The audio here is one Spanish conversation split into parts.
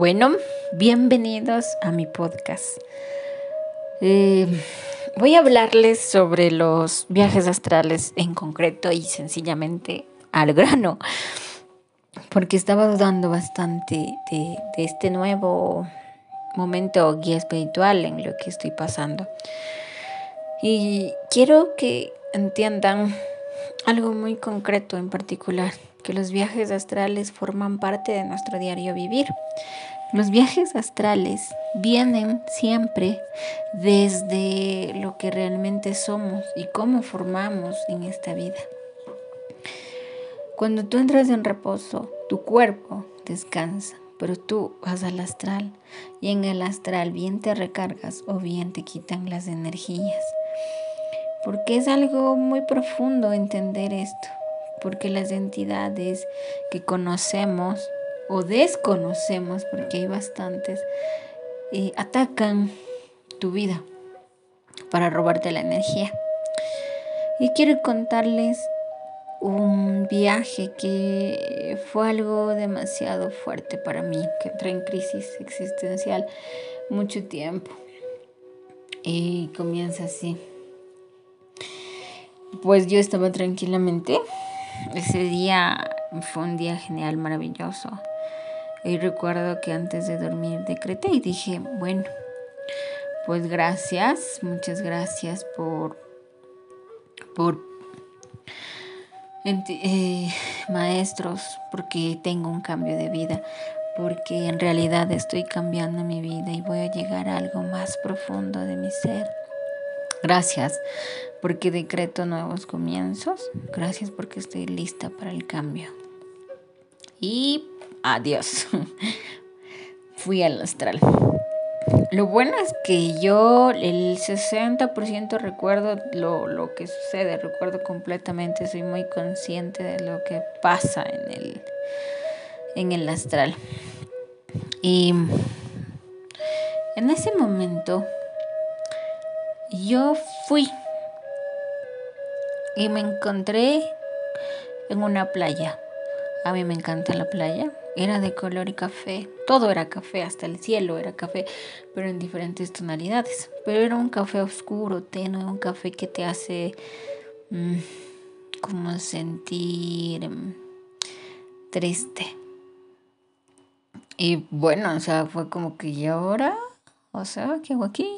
Bueno, bienvenidos a mi podcast. Eh, voy a hablarles sobre los viajes astrales en concreto y sencillamente al grano, porque estaba dudando bastante de, de este nuevo momento guía espiritual en lo que estoy pasando. Y quiero que entiendan algo muy concreto en particular que los viajes astrales forman parte de nuestro diario vivir. Los viajes astrales vienen siempre desde lo que realmente somos y cómo formamos en esta vida. Cuando tú entras en reposo, tu cuerpo descansa, pero tú vas al astral y en el astral bien te recargas o bien te quitan las energías. Porque es algo muy profundo entender esto porque las entidades que conocemos o desconocemos, porque hay bastantes, eh, atacan tu vida para robarte la energía. Y quiero contarles un viaje que fue algo demasiado fuerte para mí, que entré en crisis existencial mucho tiempo. Y comienza así. Pues yo estaba tranquilamente ese día fue un día genial, maravilloso. Y recuerdo que antes de dormir decreté y dije, bueno, pues gracias, muchas gracias por, por eh, maestros, porque tengo un cambio de vida, porque en realidad estoy cambiando mi vida y voy a llegar a algo más profundo de mi ser. Gracias porque decreto nuevos comienzos. Gracias porque estoy lista para el cambio. Y adiós. Fui al astral. Lo bueno es que yo el 60% recuerdo lo, lo, que sucede, recuerdo completamente, soy muy consciente de lo que pasa en el, en el astral. Y en ese momento yo fui y me encontré en una playa. A mí me encanta la playa. Era de color y café. Todo era café, hasta el cielo era café, pero en diferentes tonalidades. Pero era un café oscuro, tenue, un café que te hace mm, como sentir mm, triste. Y bueno, o sea, fue como que ¿y ahora? O sea, ¿qué hago aquí?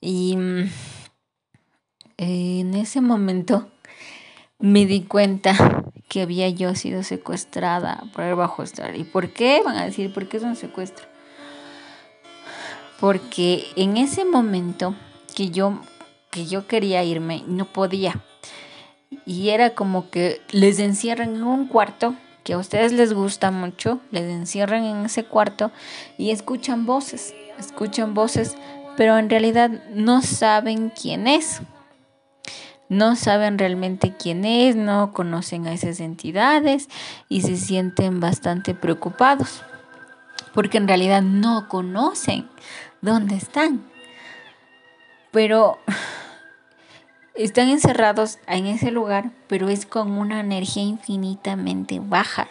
Y mm, en ese momento me di cuenta que había yo sido secuestrada por el bajo astral. ¿Y por qué? Van a decir, ¿por qué es un secuestro? Porque en ese momento que yo, que yo quería irme, no podía. Y era como que les encierran en un cuarto que a ustedes les gusta mucho, les encierran en ese cuarto y escuchan voces, escuchan voces pero en realidad no saben quién es. No saben realmente quién es, no conocen a esas entidades y se sienten bastante preocupados porque en realidad no conocen dónde están. Pero están encerrados en ese lugar, pero es con una energía infinitamente baja,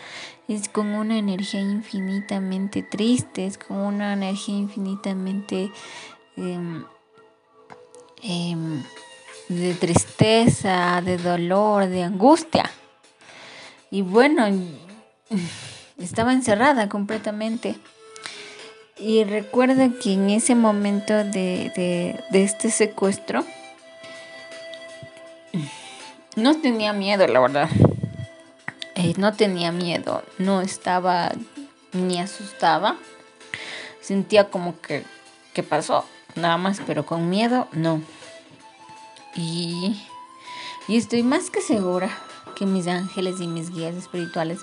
es con una energía infinitamente triste, es con una energía infinitamente Em, em, de tristeza, de dolor, de angustia. Y bueno, estaba encerrada completamente. Y recuerdo que en ese momento de, este secuestro, no tenía miedo, la verdad. Eh, no tenía miedo, no estaba ni asustada. Sentía como que, ¿qué pasó? nada más, pero con miedo no. Y, y estoy más que segura que mis ángeles y mis guías espirituales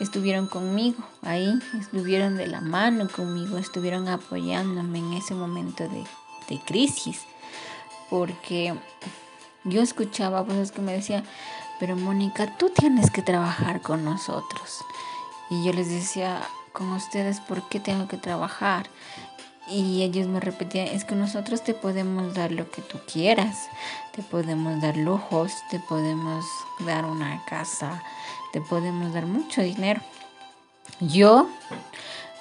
estuvieron conmigo ahí, estuvieron de la mano conmigo, estuvieron apoyándome en ese momento de, de crisis, porque yo escuchaba cosas que me decían, pero Mónica, tú tienes que trabajar con nosotros. Y yo les decía, con ustedes, ¿por qué tengo que trabajar? Y ellos me repetían, es que nosotros te podemos dar lo que tú quieras, te podemos dar lujos, te podemos dar una casa, te podemos dar mucho dinero. Yo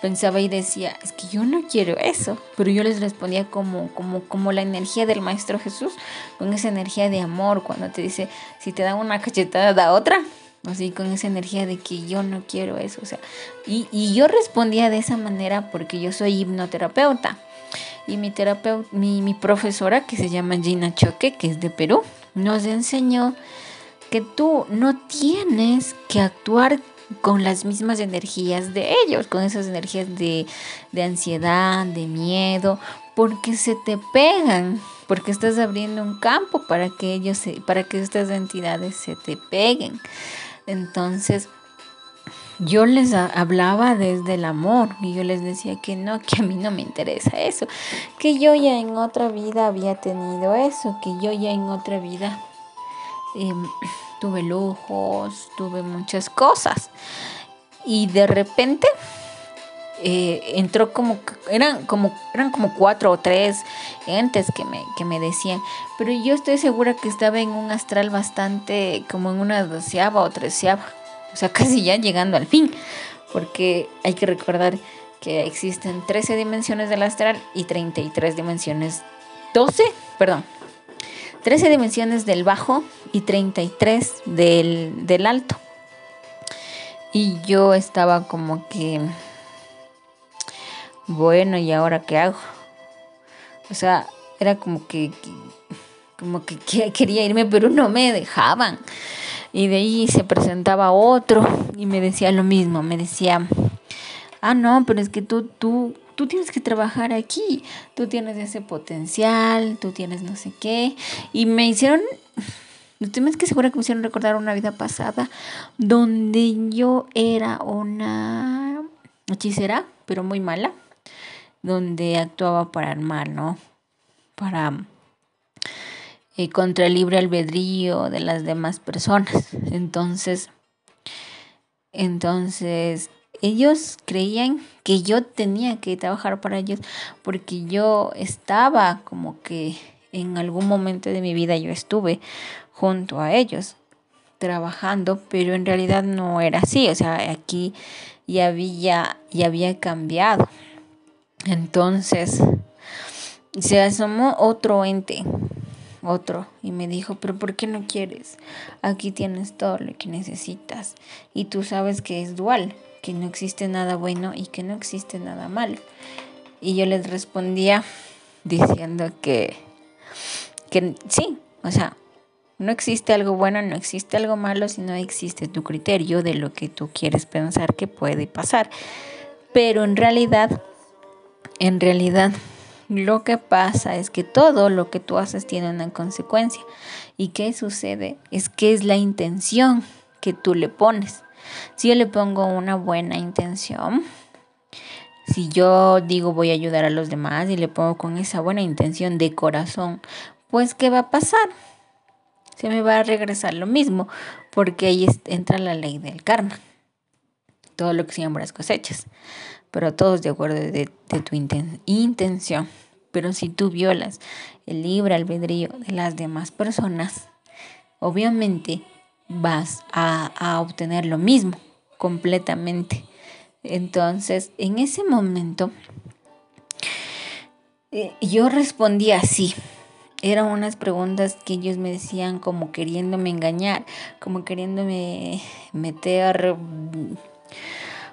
pensaba y decía, es que yo no quiero eso, pero yo les respondía como, como, como la energía del Maestro Jesús, con esa energía de amor, cuando te dice, si te da una cachetada, da otra, así con esa energía de que yo no quiero eso, o sea, y, y yo respondía de esa manera porque yo soy hipnoterapeuta. Y mi terapeuta, mi, mi profesora, que se llama Gina Choque, que es de Perú, nos enseñó que tú no tienes que actuar con las mismas energías de ellos, con esas energías de, ansiedad, de miedo, porque se te pegan, porque estás abriendo un campo para que ellos, para que estas entidades se te peguen. Entonces, yo les hablaba desde el amor y yo les decía que no, que a mí no me interesa eso, que yo ya en otra vida había tenido eso, que yo ya en otra vida em, tuve lujos, tuve muchas cosas. Y de repente eh, entró como, eran como, eran como cuatro o tres entes que me, que me decían, pero yo estoy segura que estaba en un astral bastante, como en una doceava o treceava, o sea, casi ya llegando al fin, porque hay que recordar que existen 13 dimensiones del astral y 33 dimensiones, 12, perdón, 13 dimensiones del bajo y 33 del, del alto. Y yo estaba como que, bueno, ¿y ahora qué hago? O sea, era como que, como que quería irme, pero no me dejaban. Y de ahí se presentaba otro y me decía lo mismo, me decía, ah, no, pero es que tú, tú, tú tienes que trabajar aquí, tú tienes ese potencial, tú tienes no sé qué. Y me hicieron, estoy más que segura que me hicieron recordar una vida pasada donde yo era una hechicera, pero muy mala, donde actuaba para el mal, ¿no? Para contra el libre albedrío de las demás personas. Entonces, entonces ellos creían que yo tenía que trabajar para ellos porque yo estaba como que en algún momento de mi vida yo estuve junto a ellos trabajando, pero en realidad no era así, o sea, aquí ya había, ya había cambiado. Entonces, se asomó otro ente otro y me dijo, pero ¿por qué no quieres? Aquí tienes todo lo que necesitas y tú sabes que es dual, que no existe nada bueno y que no existe nada malo. Y yo les respondía diciendo que, que sí, o sea, no existe algo bueno, no existe algo malo, sino existe tu criterio de lo que tú quieres pensar que puede pasar. Pero en realidad, en realidad, lo que pasa es que todo lo que tú haces tiene una consecuencia. ¿Y qué sucede? Es que es la intención que tú le pones. Si yo le pongo una buena intención, si yo digo voy a ayudar a los demás y le pongo con esa buena intención de corazón, pues ¿qué va a pasar? Se me va a regresar lo mismo, porque ahí entra la ley del karma. Todo lo que siembras cosechas pero todos de acuerdo de, tu intención. Pero si tú violas el libre albedrío de las demás personas, obviamente vas a, a obtener lo mismo completamente. Entonces, en ese momento, eh, yo respondí así. Eran unas preguntas que ellos me decían como queriéndome engañar, como queriéndome meter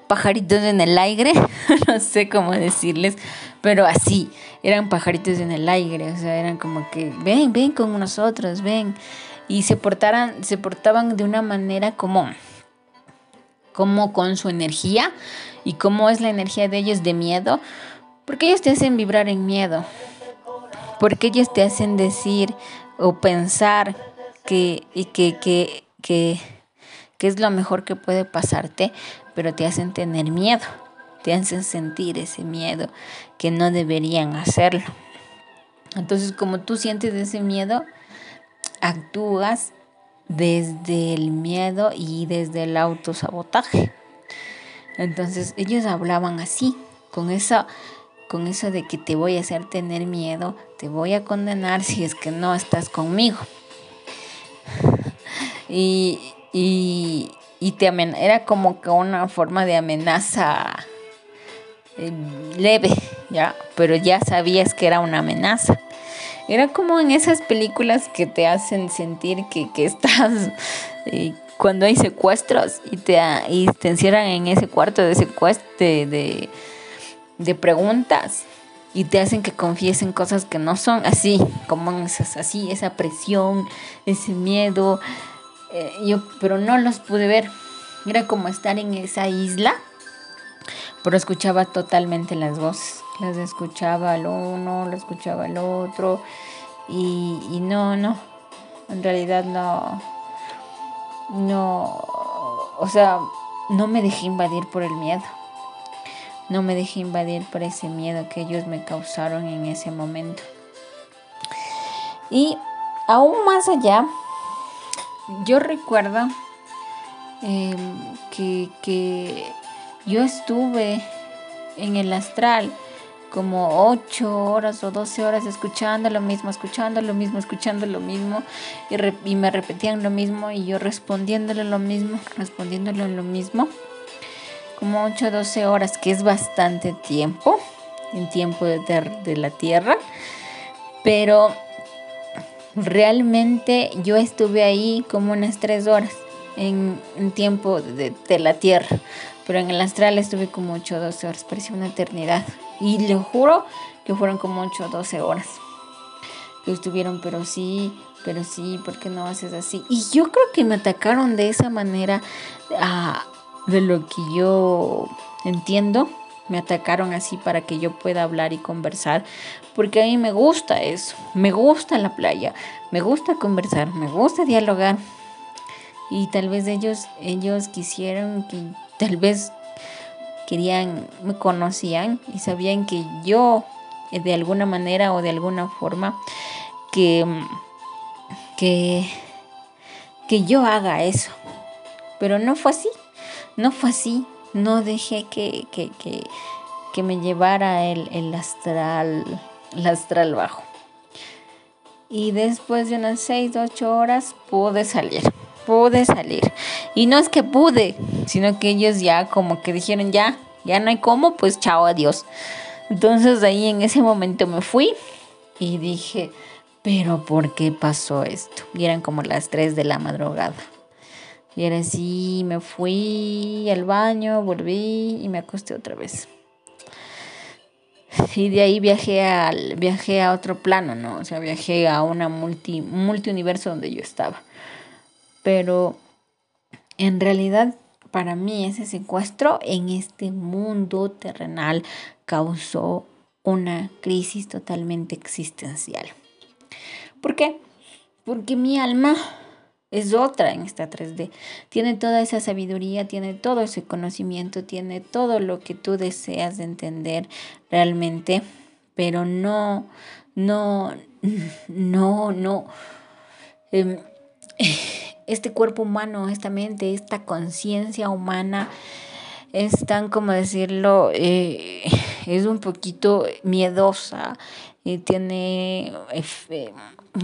pajaritos en el aire, no sé cómo decirles, pero así, eran pajaritos en el aire, o sea, eran como que, ven, ven con nosotros, ven, y se portaran, se portaban de una manera como, como con su energía, y cómo es la energía de ellos de miedo, porque ellos te hacen vibrar en miedo, porque ellos te hacen decir o pensar que, y que, que, que, que es lo mejor que puede pasarte, pero te hacen tener miedo, te hacen sentir ese miedo que no deberían hacerlo. Entonces, como tú sientes ese miedo, actúas desde el miedo y desde el autosabotaje. Entonces, ellos hablaban así, con eso, con eso de que te voy a hacer tener miedo, te voy a condenar si es que no estás conmigo. Y, y, y te era como que una forma de amenaza eh, leve, ya, pero ya sabías que era una amenaza. Era como en esas películas que te hacen sentir que, estás eh, cuando hay secuestros y te, y te encierran en ese cuarto de secuestro de, de, preguntas y te hacen que confíes en cosas que no son así, como esas, así, esa presión, ese miedo. Eh, yo, pero no los pude ver. Era como estar en esa isla, pero escuchaba totalmente las voces. Las escuchaba al uno, lo escuchaba al otro. Y, y no, no. En realidad no. No. O sea, no me dejé invadir por el miedo. No me dejé invadir por ese miedo que ellos me causaron en ese momento. Y aún más allá, yo recuerdo em, que, que yo estuve en el astral como 8 horas o 12 horas escuchando lo mismo, escuchando lo mismo, escuchando lo mismo y, y me repetían lo mismo y yo respondiéndole lo mismo, respondiéndole lo mismo. Como 8 o 12 horas, que es bastante tiempo, en tiempo de, de la Tierra, pero realmente yo estuve ahí como unas 3 horas en, en tiempo de, de, la Tierra, pero en el astral estuve como 8 o 12 horas, parecía una eternidad. Y le juro que fueron como 8 o 12 horas que estuvieron, pero sí, pero sí, ¿por qué no haces así? Y yo creo que me atacaron de esa manera, ah, de lo que yo entiendo, me atacaron así para que yo pueda hablar y conversar, porque a mí me gusta eso, me gusta la playa, me gusta conversar, me gusta dialogar. Y tal vez ellos, ellos quisieron que tal vez querían, me conocían y sabían que yo eh, de alguna manera o de alguna forma que, que, que yo haga eso. Pero no fue así, no fue así, no dejé que, que, que, que me llevara el, el, astral, el astral bajo. Y después de unas 6, 8 horas pude salir pude salir. Y no es que pude, sino que ellos ya como que dijeron, ya, ya no hay cómo, pues chao, adiós. Entonces ahí en ese momento me fui y dije, pero ¿por qué pasó esto? Y eran como las 3 de la madrugada. Y era así, me fui al baño, volví y me acosté otra vez. Y de ahí viajé al viajé a otro plano, ¿no? O sea, viajé a una multi multiuniverso donde yo estaba pero en realidad para mí ese secuestro en este mundo terrenal causó una crisis totalmente existencial. ¿Por qué? Porque mi alma es otra en esta 3D. Tiene toda esa sabiduría, tiene todo ese conocimiento, tiene todo lo que tú deseas de entender realmente, pero no, no, no, no. Em, este cuerpo humano, esta mente, esta conciencia humana es tan como decirlo, eh, es un poquito miedosa y tiene, eh,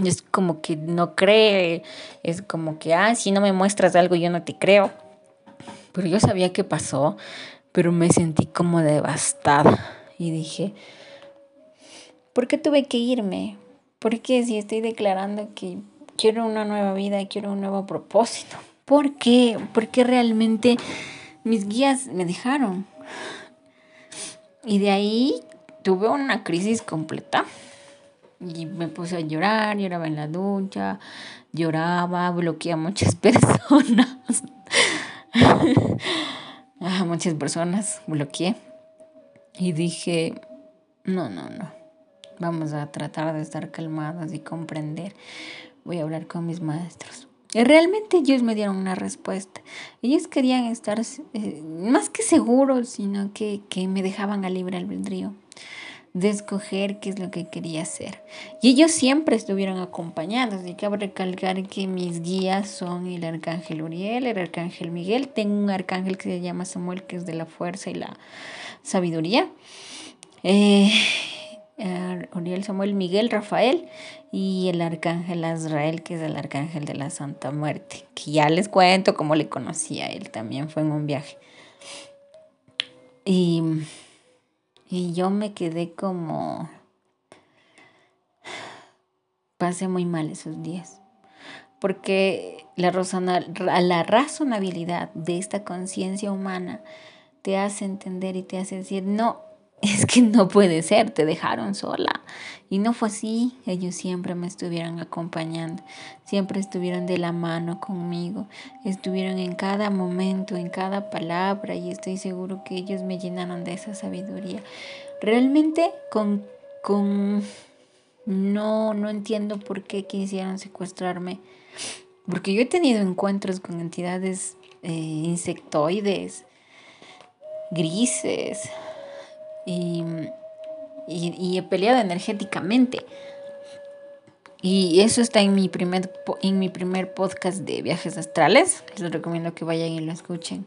es como que no cree, es como que, ah, si no me muestras algo yo no te creo. Pero yo sabía qué pasó, pero me sentí como devastada y dije, ¿por qué tuve que irme? ¿Por qué si estoy declarando que quiero una nueva vida, quiero un nuevo propósito. ¿Por qué? Porque realmente mis guías me dejaron. Y de ahí tuve una crisis completa. Y me puse a llorar, lloraba en la ducha, lloraba, bloqueé a muchas personas. a muchas personas bloqueé. Y dije, no, no, no. Vamos a tratar de estar calmadas y comprender voy a hablar con mis maestros. Y realmente ellos me dieron una respuesta. Ellos querían estar eh, más que seguros, sino que, que me dejaban a libre albedrío de escoger qué es lo que quería hacer. Y ellos siempre estuvieron acompañados. Y cabe recalcar que mis guías son el arcángel Uriel, el arcángel Miguel. Tengo un arcángel que se llama Samuel, que es de la fuerza y la sabiduría. Eh, Uriel, Samuel, Miguel, Rafael y el arcángel Azrael, que es el arcángel de la Santa Muerte, que ya les cuento cómo le conocía él, también fue en un viaje. Y, Y yo me quedé como... Pasé muy mal esos días. Porque la, la razonabilidad de esta conciencia humana te hace entender y te hace decir, no, es que no puede ser, te dejaron sola. Y no fue así, ellos siempre me estuvieron acompañando, siempre estuvieron de la mano conmigo, estuvieron en cada momento, en cada palabra y estoy seguro que ellos me llenaron de esa sabiduría. Realmente con, con no, no entiendo por qué quisieron secuestrarme, porque yo he tenido encuentros con entidades eh, insectoides, grises, y, he peleado energéticamente. Y eso está en mi primer, en mi primer podcast de viajes astrales. Les recomiendo que vayan y lo escuchen.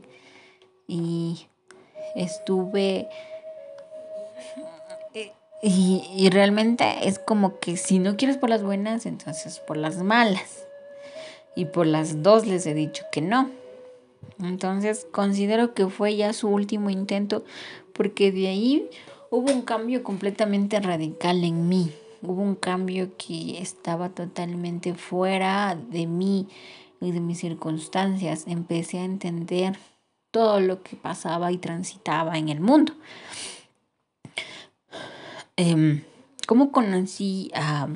Y estuve... Y, y, realmente es como que si no quieres por las buenas, entonces por las malas. Y por las dos les he dicho que no. Entonces considero que fue ya su último intento porque de ahí hubo un cambio completamente radical en mí. Hubo un cambio que estaba totalmente fuera de mí y de mis circunstancias. Empecé a entender todo lo que pasaba y transitaba en el mundo. Em, ¿Cómo conocí a,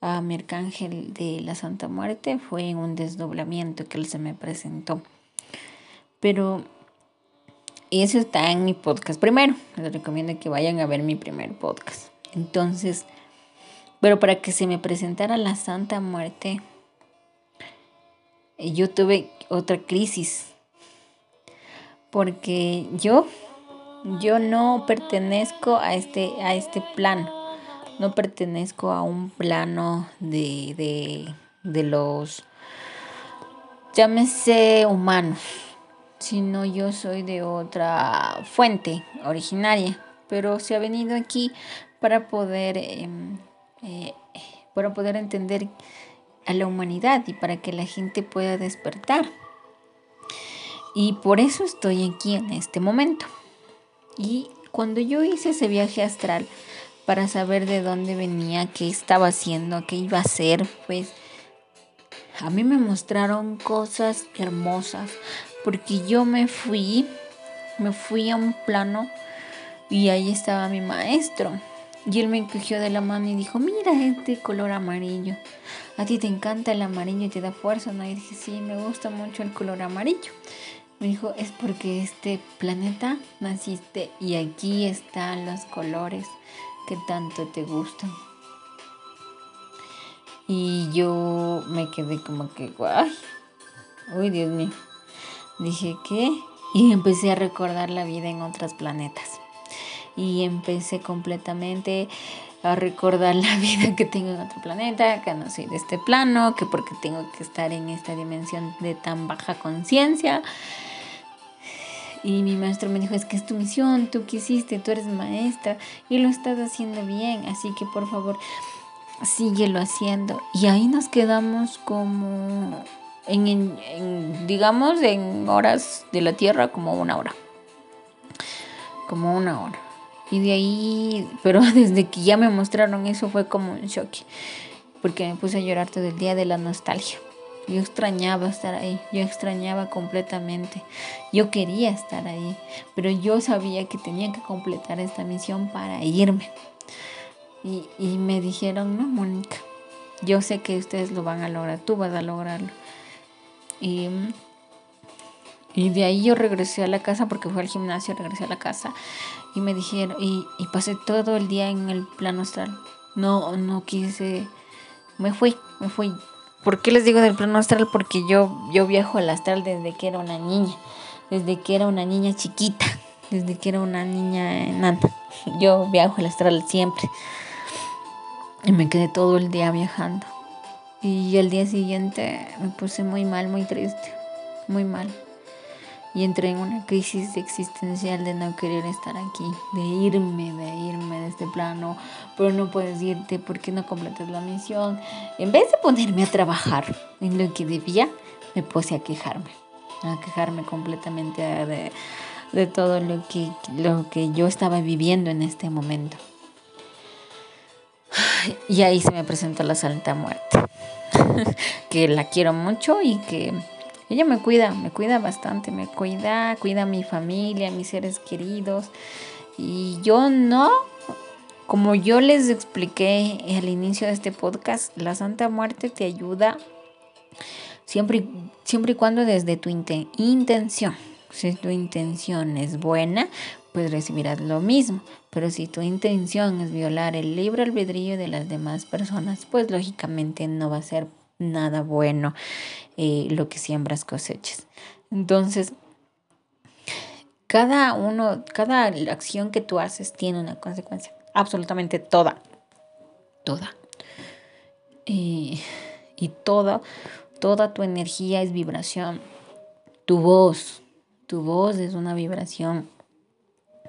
a mi arcángel de la Santa Muerte? Fue en un desdoblamiento que él se me presentó. Pero eso está en mi podcast primero. Les recomiendo que vayan a ver mi primer podcast. Entonces, pero para que se me presentara la Santa Muerte, yo tuve otra crisis. Porque yo, yo no pertenezco a este, a este plano. No pertenezco a un plano de, de, de los, llámese humanos sino yo soy de otra fuente originaria, pero se ha venido aquí para poder, em, eh, para poder entender a la humanidad y para que la gente pueda despertar. Y por eso estoy aquí en este momento. Y cuando yo hice ese viaje astral para saber de dónde venía, qué estaba haciendo, qué iba a hacer, pues a mí me mostraron cosas hermosas, porque yo me fui, me fui a un plano y ahí estaba mi maestro. Y él me cogió de la mano y dijo, mira este color amarillo. A ti te encanta el amarillo y te da fuerza. Y dije, sí, me gusta mucho el color amarillo. Me dijo, es porque este planeta naciste y aquí están los colores que tanto te gustan. Y yo me quedé como que, guay, uy, Dios mío. Dije, ¿qué? Y empecé a recordar la vida en otros planetas. Y empecé completamente a recordar la vida que tengo en otro planeta, que no soy de este plano, que porque tengo que estar en esta dimensión de tan baja conciencia. Y mi maestro me dijo, es que es tu misión, tú quisiste, tú eres maestra y lo estás haciendo bien, así que por favor, síguelo haciendo. Y ahí nos quedamos como en, digamos, en horas de la Tierra como una hora. Como una hora. Y de ahí, pero desde que ya me mostraron eso fue como un shock. Porque me puse a llorar todo el día de la nostalgia. Yo extrañaba estar ahí, yo extrañaba completamente. Yo quería estar ahí, pero yo sabía que tenía que completar esta misión para irme. Y, y me dijeron, no, Mónica, yo sé que ustedes lo van a lograr, tú vas a lograrlo. Y, y de ahí yo regresé a la casa porque fue al gimnasio, regresé a la casa y me dijeron, y, y pasé todo el día en el plano astral. No, no quise, me fui, me fui. ¿Por qué les digo del plano astral? Porque yo, yo viajo al astral desde que era una niña, desde que era una niña chiquita, desde que era una niña enana. Yo viajo al astral siempre. Y me quedé todo el día viajando. Y el día siguiente me puse muy mal, muy triste, muy mal. Y entré en una crisis existencial de no querer estar aquí, de irme, de irme de este plano, pero no puedes irte porque no completas la misión. En vez de ponerme a trabajar en lo que debía, me puse a quejarme, a quejarme completamente de, de todo lo que, lo que yo estaba viviendo en este momento. Y ahí se me presentó la Santa Muerte, que la quiero mucho y que ella me cuida, me cuida bastante, me cuida, cuida a mi familia, a mis seres queridos. Y yo no, como yo les expliqué al inicio de este podcast, la Santa Muerte te ayuda siempre, siempre y cuando desde tu intención. Si tu intención es buena, pues recibirás lo mismo. Pero si tu intención es violar el libre albedrío de las demás personas, pues lógicamente no va a ser nada bueno eh, lo que siembras cosechas. Entonces, cada uno, cada acción que tú haces tiene una consecuencia. Absolutamente toda. Toda. y toda, toda tu energía es vibración. Tu voz, tu voz es una vibración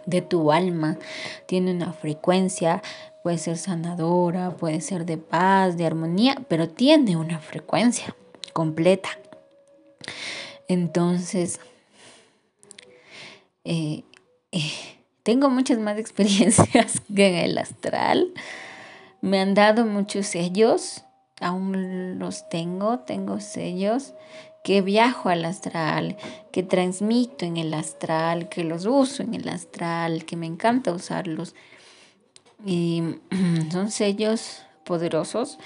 de tu alma. Tiene una frecuencia, puede ser sanadora, puede ser de paz, de armonía, pero tiene una frecuencia completa. Entonces, eh, eh, tengo muchas más experiencias que en el astral. Me han dado muchos sellos, aún los tengo, tengo sellos que viajo al astral, que transmito en el astral, que los uso en el astral, que me encanta usarlos. Y son sellos poderosos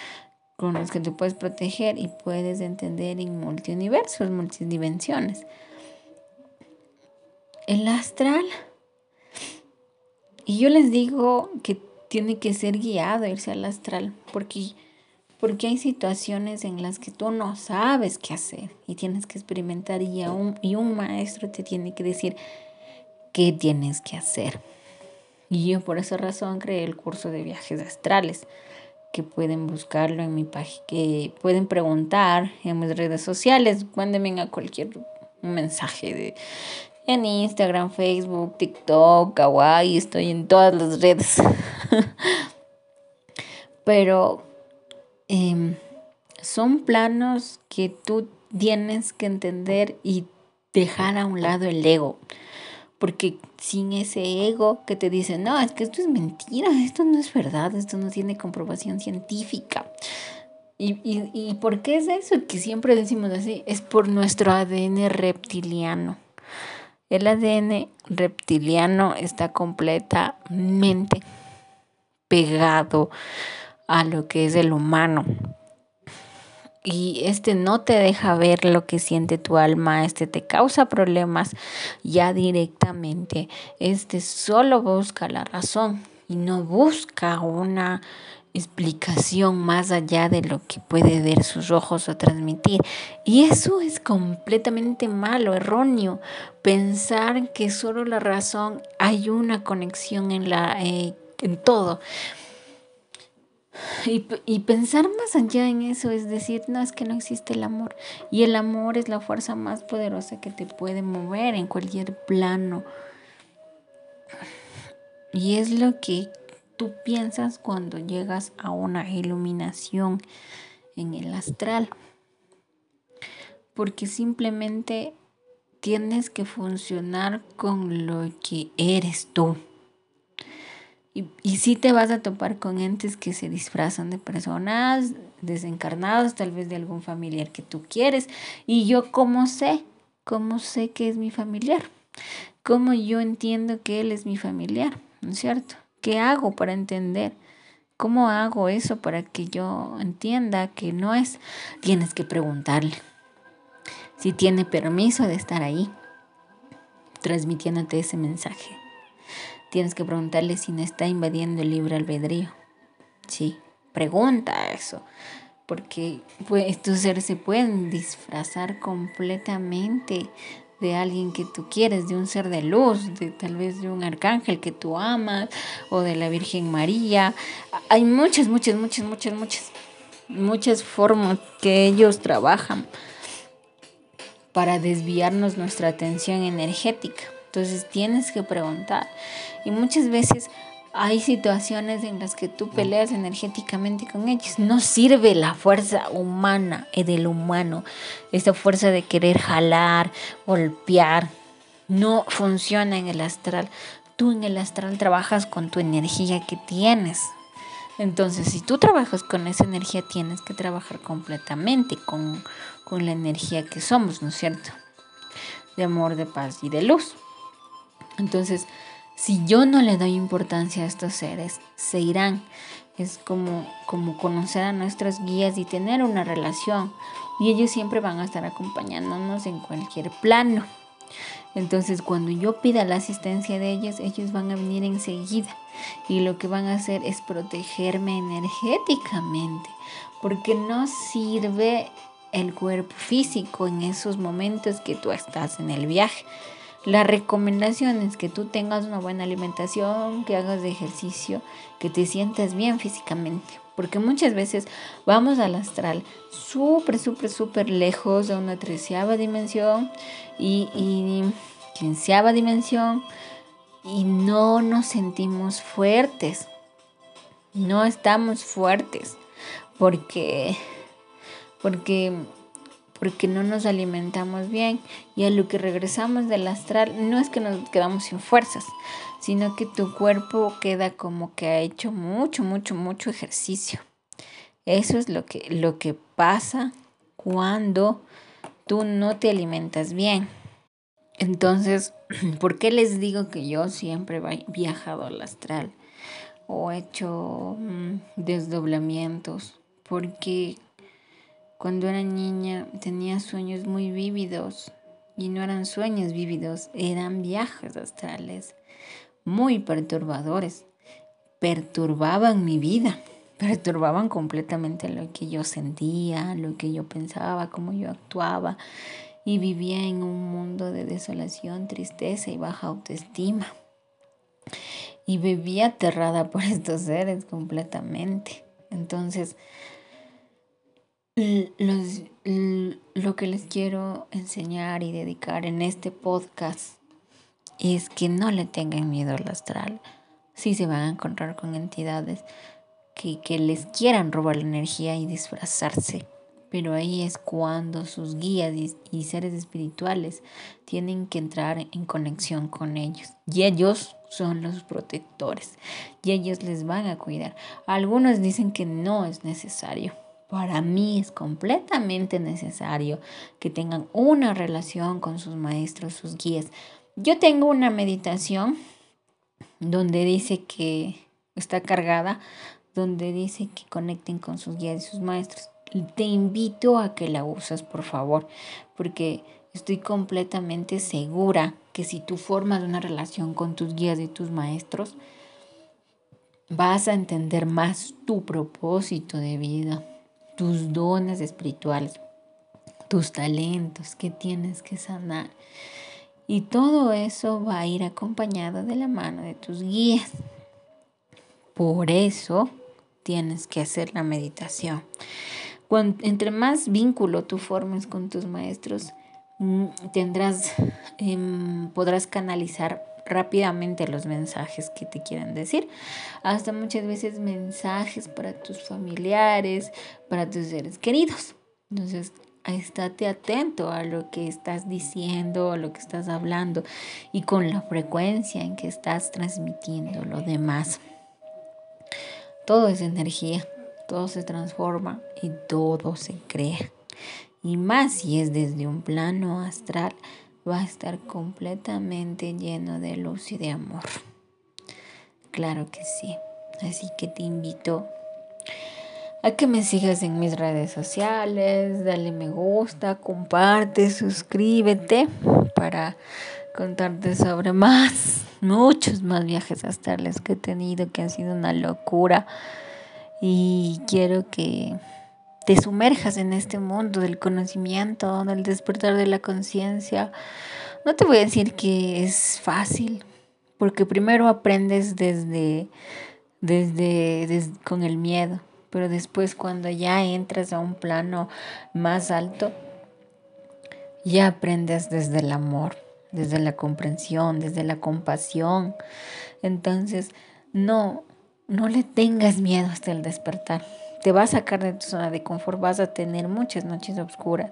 con los que te puedes proteger y puedes entender en multiuniversos, multidimensiones. El astral, y yo les digo que tiene que ser guiado irse al astral, porque porque hay situaciones en las que tú no sabes qué hacer y tienes que experimentar y, un, y un maestro te tiene que decir qué tienes que hacer. Y yo por esa razón creé el curso de viajes astrales, que pueden buscarlo en mi página, que pueden preguntar en mis redes sociales, mándenme a cualquier mensaje de en Instagram, Facebook, TikTok, Kawaii, estoy en todas las redes. Pero Em, son planos que tú tienes que entender y dejar a un lado el ego. Porque sin ese ego que te dice, no, es que esto es mentira, esto no es verdad, esto no tiene comprobación científica. ¿Y, y, y por qué es eso? Que siempre decimos así, es por nuestro ADN reptiliano. El ADN reptiliano está completamente pegado a lo que es el humano. Y este no te deja ver lo que siente tu alma, este te causa problemas ya directamente. Este solo busca la razón y no busca una explicación más allá de lo que puede ver sus ojos o transmitir. Y eso es completamente malo, erróneo. Pensar que solo la razón hay una conexión en la eh, en todo. Y, pensar más allá en eso es decir, no, es que no existe el amor. Y el amor es la fuerza más poderosa que te puede mover en cualquier plano. Y es lo que tú piensas cuando llegas a una iluminación en el astral. Porque simplemente tienes que funcionar con lo que eres tú. Y, y sí te vas a topar con entes que se disfrazan de personas desencarnados, tal vez de algún familiar que tú quieres. Y yo, ¿cómo sé? ¿Cómo sé que es mi familiar? ¿Cómo yo entiendo que él es mi familiar? ¿No es cierto? ¿Qué hago para entender? ¿Cómo hago eso para que yo entienda que no es? Tienes que preguntarle si tiene permiso de estar ahí, transmitiéndote ese mensaje. Tienes que preguntarle si no está invadiendo el libre albedrío. Sí, pregunta eso. Porque pues, estos seres se pueden disfrazar completamente de alguien que tú quieres, de un ser de luz, de tal vez de un arcángel que tú amas o de la Virgen María. Hay muchas, muchas, muchas, muchas, muchas, muchas formas que ellos trabajan para desviarnos nuestra atención energética. Entonces tienes que preguntar. Y muchas veces hay situaciones en las que tú peleas energéticamente con ellos. No sirve la fuerza humana, y eh, del humano, esa fuerza de querer jalar, golpear, no funciona en el astral. Tú en el astral trabajas con tu energía que tienes. Entonces, si tú trabajas con esa energía, tienes que trabajar completamente con, con la energía que somos, ¿no es cierto? De amor, de paz y de luz. Entonces, si yo no le doy importancia a estos seres, se irán. Es como, como conocer a nuestros guías y tener una relación. Y ellos siempre van a estar acompañándonos en cualquier plano. Entonces cuando yo pida la asistencia de ellos, ellos van a venir enseguida. Y lo que van a hacer es protegerme energéticamente. Porque no sirve el cuerpo físico en esos momentos que tú estás en el viaje. La recomendación es que tú tengas una buena alimentación, que hagas ejercicio, que te sientas bien físicamente. Porque muchas veces vamos al astral súper, súper, súper lejos de una treceava dimensión y, y quinceava dimensión y no nos sentimos fuertes. No estamos fuertes porque, porque porque no nos alimentamos bien y a lo que regresamos del astral no es que nos quedamos sin fuerzas, sino que tu cuerpo queda como que ha hecho mucho, mucho, mucho ejercicio. Eso es lo que, lo que pasa cuando tú no te alimentas bien. Entonces, ¿por qué les digo que yo siempre he viajado al astral o he hecho mm, desdoblamientos? Porque cuando era niña tenía sueños muy vívidos y no eran sueños vívidos, eran viajes astrales muy perturbadores. Perturbaban mi vida, perturbaban completamente lo que yo sentía, lo que yo pensaba, cómo yo actuaba y vivía en un mundo de desolación, tristeza y baja autoestima. Y vivía aterrada por estos seres completamente. Entonces, los, lo que les quiero enseñar y dedicar en este podcast es que no le tengan miedo al astral. Si se van a encontrar con entidades que, les quieran robar la energía y disfrazarse. Pero ahí es cuando sus guías y seres espirituales tienen que entrar en conexión con ellos. Y ellos son los protectores. Y ellos les van a cuidar. Algunos dicen que no es necesario para mí es completamente necesario que tengan una relación con sus maestros, sus guías. Yo tengo una meditación donde dice que está cargada, donde dice que conecten con sus guías y sus maestros. Te invito a que la uses, por favor, porque estoy completamente segura que si tú formas una relación con tus guías y tus maestros, vas a entender más tu propósito de vida tus dones espirituales, tus talentos que tienes que sanar. Y todo eso va a ir acompañado de la mano de tus guías. Por eso tienes que hacer la meditación. entre más vínculo tú formes con tus maestros, mm, tendrás, em, podrás canalizar rápidamente los mensajes que te quieran decir. Hasta muchas veces mensajes para tus familiares, para tus seres queridos. Entonces, estate atento a lo que estás diciendo, a lo que estás hablando y con la frecuencia en que estás transmitiendo lo demás. Todo es energía, todo se transforma y todo se crea. Y más si es desde un plano astral va a estar completamente lleno de luz y de amor. Claro que sí. Así que te invito a que me sigas en mis redes sociales, dale me gusta, comparte, suscríbete para contarte sobre más, muchos más viajes astrales que he tenido que han sido una locura y quiero que te sumerjas en este mundo del conocimiento, del despertar de la conciencia. No te voy a decir que es fácil, porque primero aprendes desde, desde, desde con el miedo, pero después cuando ya entras a un plano más alto, ya aprendes desde el amor, desde la comprensión, desde la compasión. Entonces, no, no le tengas miedo hasta el despertar te va a sacar de tu zona de confort, vas a tener muchas noches oscuras,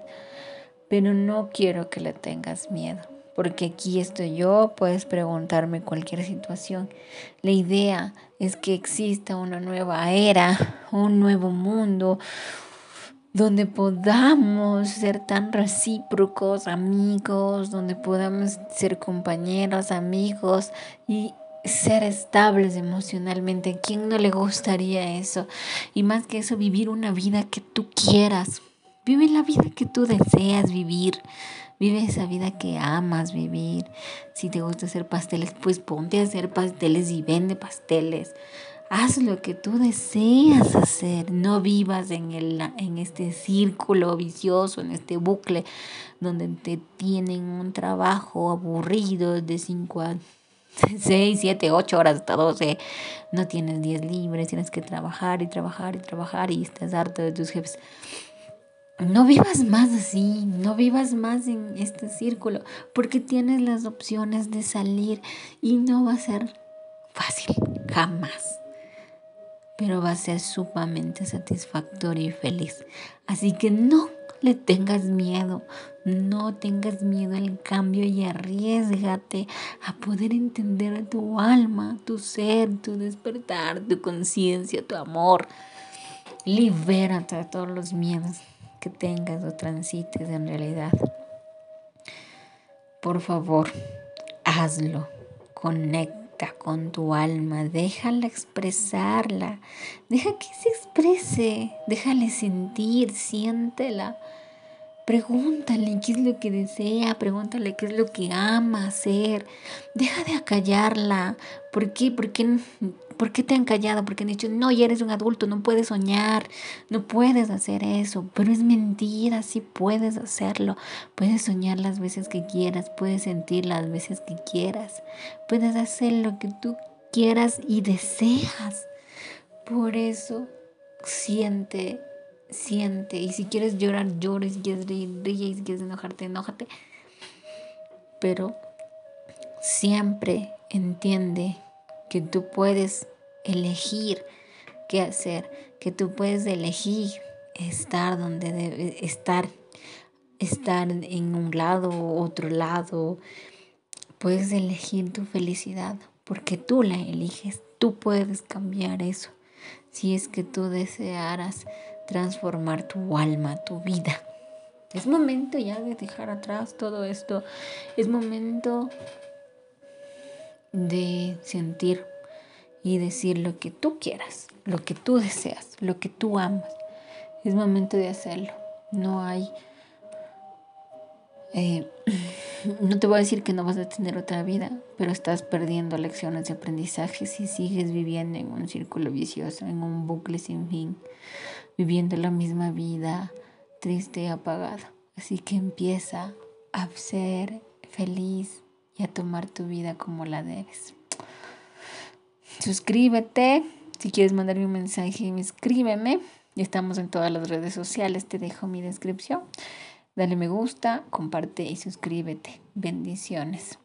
pero no quiero que le tengas miedo. porque aquí estoy yo, puedes preguntarme cualquier situación. La idea es que exista una nueva era, un nuevo mundo, donde podamos ser tan recíprocos, amigos, donde podamos ser compañeros, amigos y ser estables emocionalmente. ¿Quién no le gustaría eso? Y más que eso, vivir una vida que tú quieras. Vive la vida que tú deseas vivir. Vive esa vida que amas vivir. Si te gusta hacer pasteles, pues ponte a hacer pasteles y vende pasteles. Haz lo que tú deseas hacer. No vivas en, el, en este círculo vicioso, en este bucle donde te tienen un trabajo aburrido de 5 a 6, 7, 8 horas hasta 12. No tienes 10 libres, tienes que trabajar y trabajar y trabajar y estás harto de tus jefes no vivas más así, no vivas más en este círculo, porque tienes las opciones de salir y no va a ser fácil, jamás. Pero va a ser sumamente satisfactorio y feliz. Así que no le tengas miedo, no tengas miedo al cambio y arriesgate a poder entender tu alma, tu ser, tu despertar, tu conciencia, tu amor. Libérate de todos los miedos que tengas o transites en realidad. Por favor, hazlo. Conecta con tu alma, déjala expresarla, deja que se exprese, déjale sentir, siéntela. Pregúntale qué es lo que desea, pregúntale qué es lo que ama hacer. Deja de acallarla. ¿Por qué? ¿Por qué, ¿Por qué te han callado? Porque han dicho, no, ya eres un adulto, no puedes soñar, no puedes hacer eso. Pero es mentira, sí puedes hacerlo. Puedes soñar las veces que quieras, puedes sentir las veces que quieras. Puedes hacer lo que tú quieras y deseas. Por eso siente siente. Y si quieres llorar, llores. Si quieres reír, ríe. Y si quieres enojarte, enójate. Pero siempre entiende que tú puedes elegir qué hacer, que tú puedes elegir estar donde debe estar, estar en un lado o otro lado. Puedes elegir tu felicidad porque tú la eliges, tú puedes cambiar eso. Si es que tú desearas transformar tu alma, tu vida. Es momento ya de dejar atrás todo esto. Es momento de sentir y decir lo que tú quieras, lo que tú deseas, lo que tú amas. Es momento de hacerlo. No hay... Eh, no te voy a decir que no vas a tener otra vida, pero estás perdiendo lecciones de aprendizaje si sigues viviendo en un círculo vicioso, en un bucle sin fin viviendo la misma vida triste y apagada. Así que empieza a ser feliz y a tomar tu vida como la debes. Suscríbete. Si quieres mandarme un mensaje, escríbeme. Estamos en todas las redes sociales. Te dejo mi descripción. Dale me gusta, comparte y suscríbete. Bendiciones.